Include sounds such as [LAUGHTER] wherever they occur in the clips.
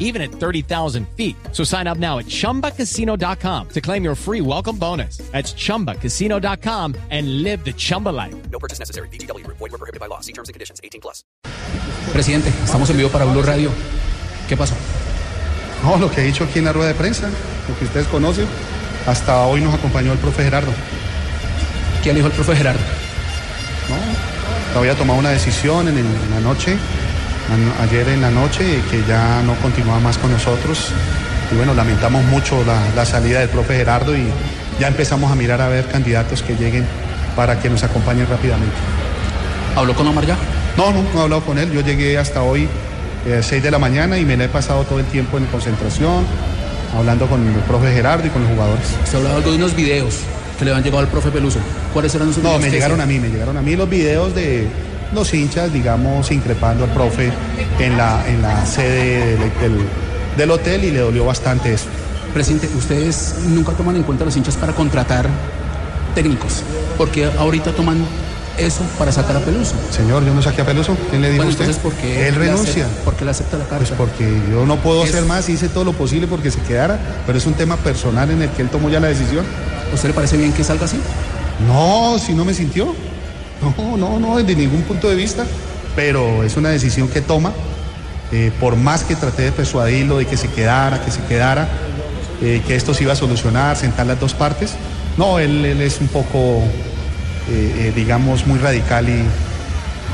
even at 30,000 feet. So sign up now at chumbacasino.com to claim your free welcome bonus. That's chumbacasino.com and live the Chumba life. No purchase necessary. BGW. Void were prohibited by law. See terms and conditions. 18 plus. Presidente, estamos en vivo para Blue Radio. ¿Qué pasó? No, lo que he dicho aquí en la rueda de prensa, lo que ustedes conocen, hasta hoy nos acompañó el profe Gerardo. ¿Qué le dijo el profe Gerardo? ¿no? Había tomado una decisión en, el- en la noche, ayer en la noche, que ya no continuaba más con nosotros. Y bueno, lamentamos mucho la, la salida del profe Gerardo y ya empezamos a mirar a ver candidatos que lleguen para que nos acompañen rápidamente. ¿Habló con Omar ya? No, no, no he hablado con él. Yo llegué hasta hoy, eh, 6 de la mañana, y me la he pasado todo el tiempo en concentración, hablando con el profe Gerardo y con los jugadores. Se hablaba algo de unos videos que le habían llegado al profe Peluso. ¿Cuáles eran esos No, videos? me que llegaron a mí, me llegaron a mí los videos de los hinchas, digamos, increpando al profe en la, en la sede del, del- del hotel y le dolió bastante eso. Presidente, ustedes nunca toman en cuenta a los hinchas para contratar técnicos. Porque ahorita toman eso para sacar a Peluso. Señor, yo no saqué a Peluso. ¿Quién le dijo Bueno, usted? entonces, ¿por qué Él renuncia. acepta- ¿Por qué le acepta la carta? Pues porque yo no puedo Es- hacer más, hice todo lo posible porque se quedara, pero es un tema personal en el que él tomó ya la decisión. ¿A usted le parece bien que salga así? No, si no me sintió. No, no, no, desde ningún punto de vista. Pero es una decisión que toma. eh, por más que traté de persuadirlo de que se quedara, que se quedara, eh, que esto se iba a solucionar, sentar las dos partes. No, él, es un poco, eh, digamos, muy radical y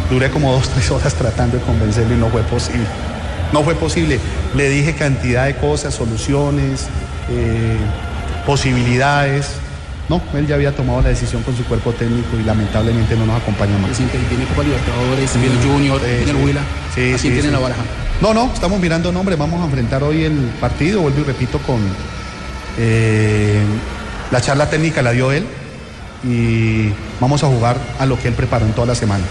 duré como dos, [LAUGHS] tres horas tratando de convencerlo y no fue posible. No fue posible. Le dije cantidad de cosas, soluciones, posibilidades. No, él ya había tomado la decisión con su cuerpo técnico y lamentablemente no nos acompaña más. Presidente, viene Copa Libertadores, viene Junior, viene el. Huila. Sí, ¿A quién sí, tiene sí. la baraja? No, no, estamos mirando nombres. Vamos a enfrentar hoy el partido, vuelvo y repito, con eh, la charla técnica la dio él y vamos a jugar a lo que él preparó en toda la semana.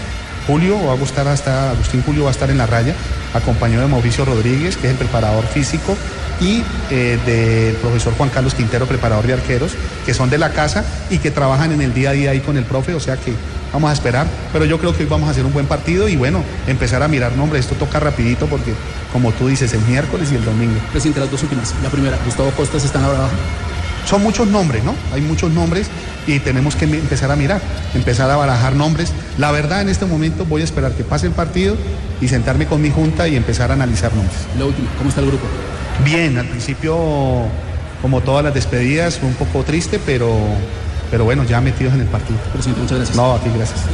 Julio va a gustar hasta, Agustín Julio va a estar en la raya, acompañado de Mauricio Rodríguez, que es el preparador físico, y eh, del profesor Juan Carlos Quintero, preparador de arqueros, que son de la casa y que trabajan en el día a día ahí con el profe, o sea que vamos a esperar, pero yo creo que hoy vamos a hacer un buen partido y bueno, empezar a mirar nombres, esto toca rapidito porque como tú dices, el miércoles y el domingo. Presidente, las dos últimas. La primera, Gustavo Costas está en la. Son muchos nombres, ¿no? Hay muchos nombres y tenemos que empezar a mirar, empezar a barajar nombres. La verdad, en este momento voy a esperar que pase el partido y sentarme con mi junta y empezar a analizar nombres. La última, ¿cómo está el grupo? Bien, al principio, como todas las despedidas, fue un poco triste, pero, pero bueno, ya metidos en el partido. Presidente, muchas gracias. No, a ti, gracias.